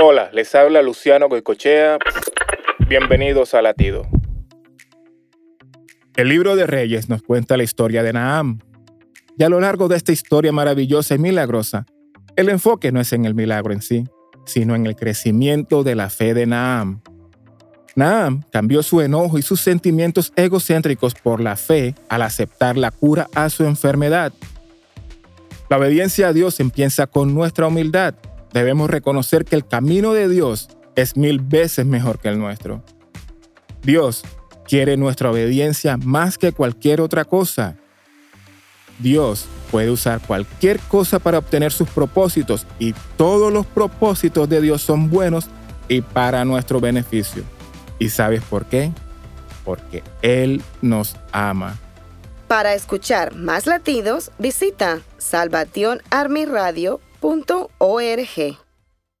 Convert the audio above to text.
Hola, les habla Luciano Goicochea. Bienvenidos a Latido. El libro de Reyes nos cuenta la historia de Naam. Y a lo largo de esta historia maravillosa y milagrosa, el enfoque no es en el milagro en sí, sino en el crecimiento de la fe de Naam. Naam cambió su enojo y sus sentimientos egocéntricos por la fe al aceptar la cura a su enfermedad. La obediencia a Dios empieza con nuestra humildad. Debemos reconocer que el camino de Dios es mil veces mejor que el nuestro. Dios quiere nuestra obediencia más que cualquier otra cosa. Dios puede usar cualquier cosa para obtener sus propósitos y todos los propósitos de Dios son buenos y para nuestro beneficio. ¿Y sabes por qué? Porque Él nos ama. Para escuchar más latidos, visita salvationarmyradio.org.